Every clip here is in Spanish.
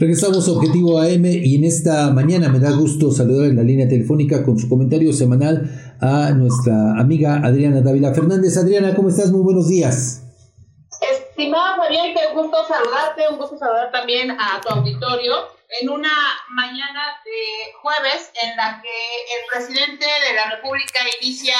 Regresamos a Objetivo AM y en esta mañana me da gusto saludar en la línea telefónica con su comentario semanal a nuestra amiga Adriana Dávila Fernández. Adriana, ¿cómo estás? Muy buenos días. Estimado Fabián, qué gusto saludarte, un gusto saludar también a tu auditorio en una mañana de jueves en la que el presidente de la República inicia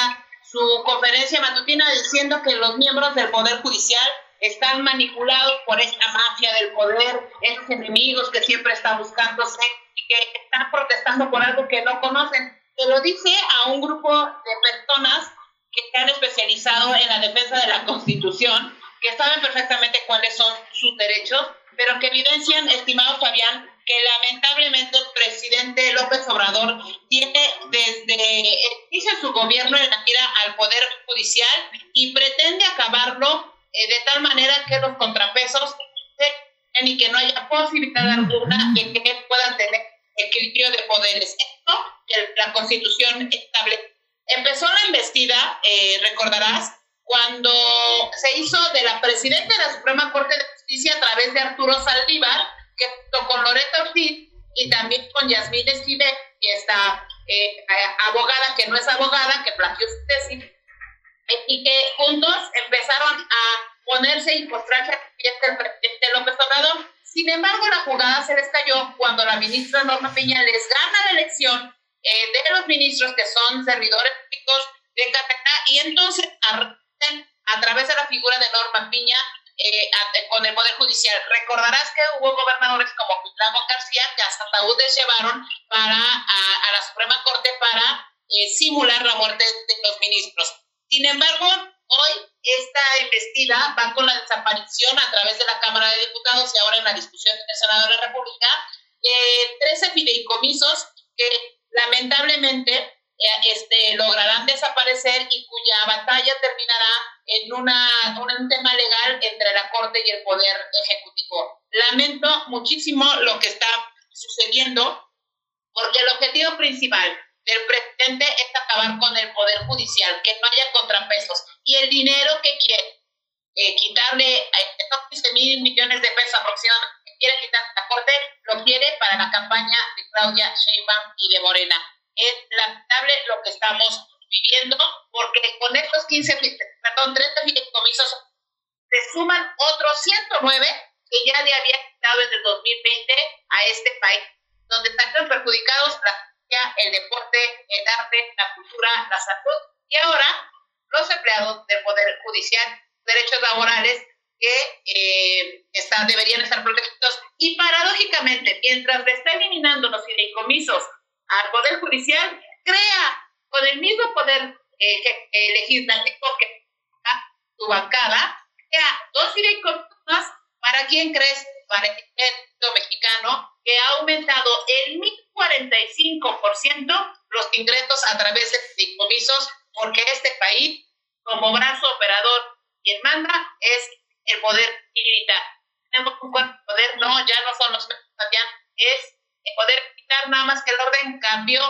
su conferencia matutina diciendo que los miembros del Poder Judicial están manipulados por esta mafia del poder, esos enemigos que siempre están buscándose y que están protestando por algo que no conocen. Se lo dice a un grupo de personas que se han especializado en la defensa de la Constitución, que saben perfectamente cuáles son sus derechos, pero que evidencian, estimado Fabián, que lamentablemente el presidente López Obrador tiene desde inicio su gobierno en la mira al Poder Judicial y pretende acabarlo eh, de tal manera que los contrapesos y que no haya posibilidad alguna de que puedan tener equilibrio de poderes. Esto la Constitución establece. Empezó la investida, eh, recordarás, cuando se hizo de la presidenta de la Suprema Corte de Justicia a través de Arturo Saldívar, que junto con Loreta Ortiz y también con Yasmín Esquivel, que está eh, abogada, que no es abogada, que plagió su tesis, y que juntos empezaron a ponerse y postrarse al presidente López Obrador. Sin embargo, la jugada se les cayó cuando la ministra Norma Piña les gana la elección eh, de los ministros que son servidores públicos de Catacá y entonces a través de la figura de Norma Piña eh, con el Poder Judicial. Recordarás que hubo gobernadores como Cuitlamo García que hasta taúdes llevaron para, a, la Suprema Corte para eh, simular la muerte de los ministros. Sin embargo, hoy esta investida va con la desaparición a través de la Cámara de Diputados y ahora en la discusión del Senado de la República de 13 fideicomisos que lamentablemente eh, este, lograrán desaparecer y cuya batalla terminará en una, un tema legal entre la Corte y el Poder Ejecutivo. Lamento muchísimo lo que está sucediendo porque el objetivo principal del presidente es acabar con el poder judicial, que no haya contrapesos. Y el dinero que quiere eh, quitarle estos 15 mil millones de pesos aproximadamente que quiere quitar la Corte, lo quiere para la campaña de Claudia Sheinbaum y de Morena. Es lamentable lo que estamos viviendo, porque con estos 15, perdón, 30 fideicomisos se suman otros 109 que ya le había quitado desde el 2020 a este país, donde están perjudicados las el deporte, el arte, la cultura, la salud. Y ahora los empleados del Poder Judicial, derechos laborales que eh, deberían estar protegidos. Y paradójicamente, mientras le está eliminando los fideicomisos al Poder Judicial, crea con el mismo poder eh, legislativo que su bancada, crea dos fideicomisos para quién crees, para el mexicano, que ha aumentado el 1045% los ingresos a través de fideicomisos, porque este país, como brazo operador, quien manda es el poder militar. Tenemos un poder, no, ya no son los ya es el poder militar, nada más que el orden cambió.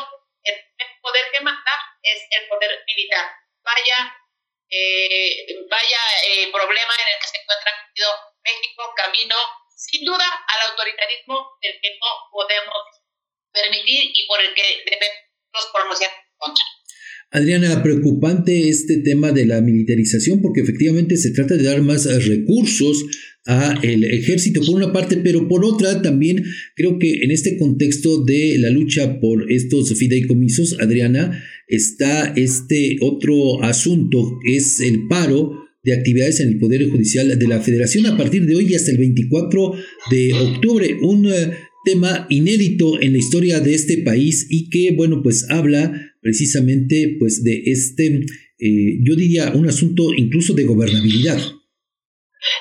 El poder que manda es el poder militar. Vaya, eh, vaya eh, problema en el que se encuentra México, camino sin duda al autoritarismo del que no podemos permitir y por el que debemos pronunciar contra. Adriana, preocupante este tema de la militarización porque efectivamente se trata de dar más recursos a el ejército por una parte, pero por otra también creo que en este contexto de la lucha por estos fideicomisos, Adriana, está este otro asunto, es el paro de actividades en el Poder Judicial de la Federación a partir de hoy hasta el 24 de octubre. Un eh, tema inédito en la historia de este país y que, bueno, pues habla precisamente pues de este, eh, yo diría, un asunto incluso de gobernabilidad.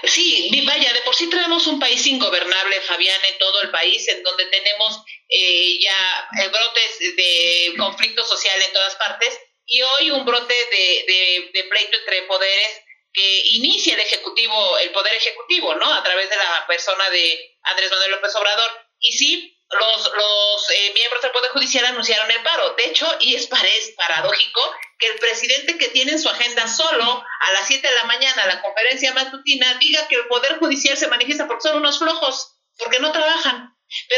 Sí, vaya, de por sí tenemos un país ingobernable, Fabián, en todo el país, en donde tenemos eh, ya brotes de conflicto social en todas partes y hoy un brote de, de pleito entre poderes que inicia el Ejecutivo, el Poder Ejecutivo, ¿no? A través de la persona de Andrés Manuel López Obrador. Y sí, los, los eh, miembros del Poder Judicial anunciaron el paro. De hecho, y es, es paradójico que el presidente que tiene en su agenda solo a las 7 de la mañana la conferencia matutina diga que el Poder Judicial se manifiesta porque son unos flojos, porque no trabajan.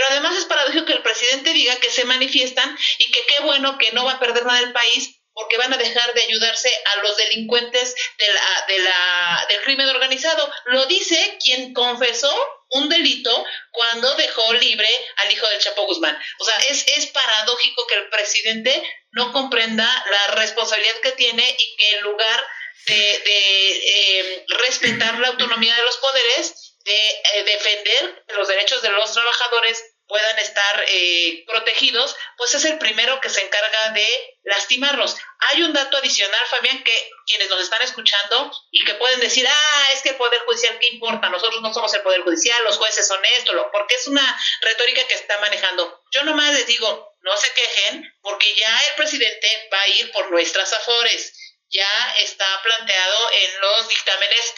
además es paradójico que el presidente diga que se manifiestan y que qué bueno que no va a perder nada el país porque van a dejar de ayudarse a los delincuentes de la, de la, del crimen organizado. Lo dice quien confesó un delito cuando dejó libre al hijo del Chapo Guzmán. O sea, es, es paradójico que el presidente no comprenda la responsabilidad que tiene y que en lugar de, de eh, respetar la autonomía de los poderes, de eh, defender los derechos de los trabajadores, puedan estar eh, protegidos, pues es el primero que se encarga de lastimarlos. Hay un dato adicional, Fabián, que quienes nos están escuchando y que pueden decir, ah, es que el Poder Judicial, ¿qué importa? Nosotros no somos el Poder Judicial, los jueces son esto, porque es una retórica que está manejando. Yo nomás les digo, no se quejen, porque ya el presidente va a ir por nuestras afores. Ya está planteado en los dictámenes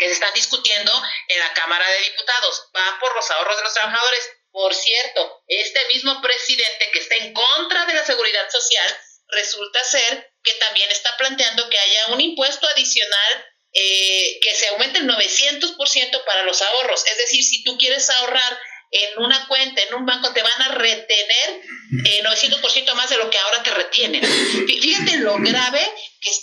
que se están discutiendo en la Cámara de Diputados. Va por los ahorros de los trabajadores por cierto, este mismo presidente que está en contra de la seguridad social resulta ser que también está planteando que haya un impuesto adicional eh, que se aumente el 900% para los ahorros. Es decir, si tú quieres ahorrar en una cuenta, en un banco, te van a retener eh, 900% más de lo que ahora te retienen. Fíjate lo grave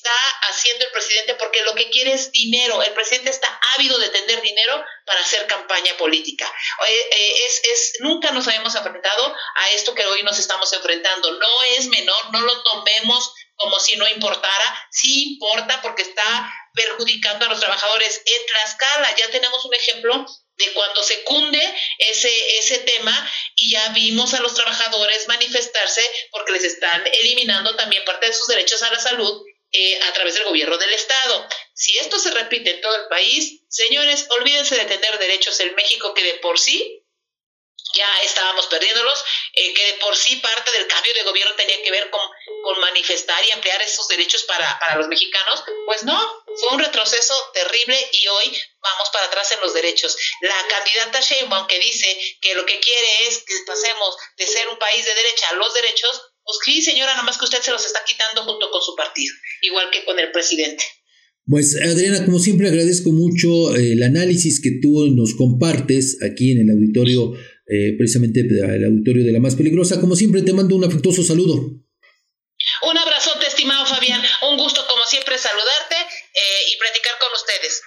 está haciendo el presidente porque lo que quiere es dinero. El presidente está ávido de tener dinero para hacer campaña política. Eh, es, es, nunca nos habíamos enfrentado a esto que hoy nos estamos enfrentando. No es menor, no lo tomemos como si no importara. Sí importa porque está perjudicando a los trabajadores. En Tlaxcala ya tenemos un ejemplo de cuando se cunde ese, ese tema y ya vimos a los trabajadores manifestarse porque les están eliminando también parte de sus derechos a la salud eh, a través del gobierno del Estado. Si esto se repite en todo el país, señores, olvídense de tener derechos en México que de por sí ya estábamos perdiéndolos, eh, que de por sí parte del cambio de gobierno tenía que ver con, manifestar y ampliar esos derechos para, para, los mexicanos, pues no, fue un retroceso terrible y hoy vamos para atrás en los derechos. La candidata Sheinbaum que dice que lo que quiere es que pasemos de ser un país de derecha a los derechos, pues sí, señora, nomás que usted se los está quitando junto con su partido, igual que con el presidente. Pues Adriana, como siempre agradezco mucho eh, el análisis que tú nos compartes aquí en el auditorio eh, precisamente al auditorio de la más peligrosa. Como siempre, te mando un afectuoso saludo. Un abrazote, estimado Fabián. Un gusto, como siempre, saludarte eh, y platicar con ustedes.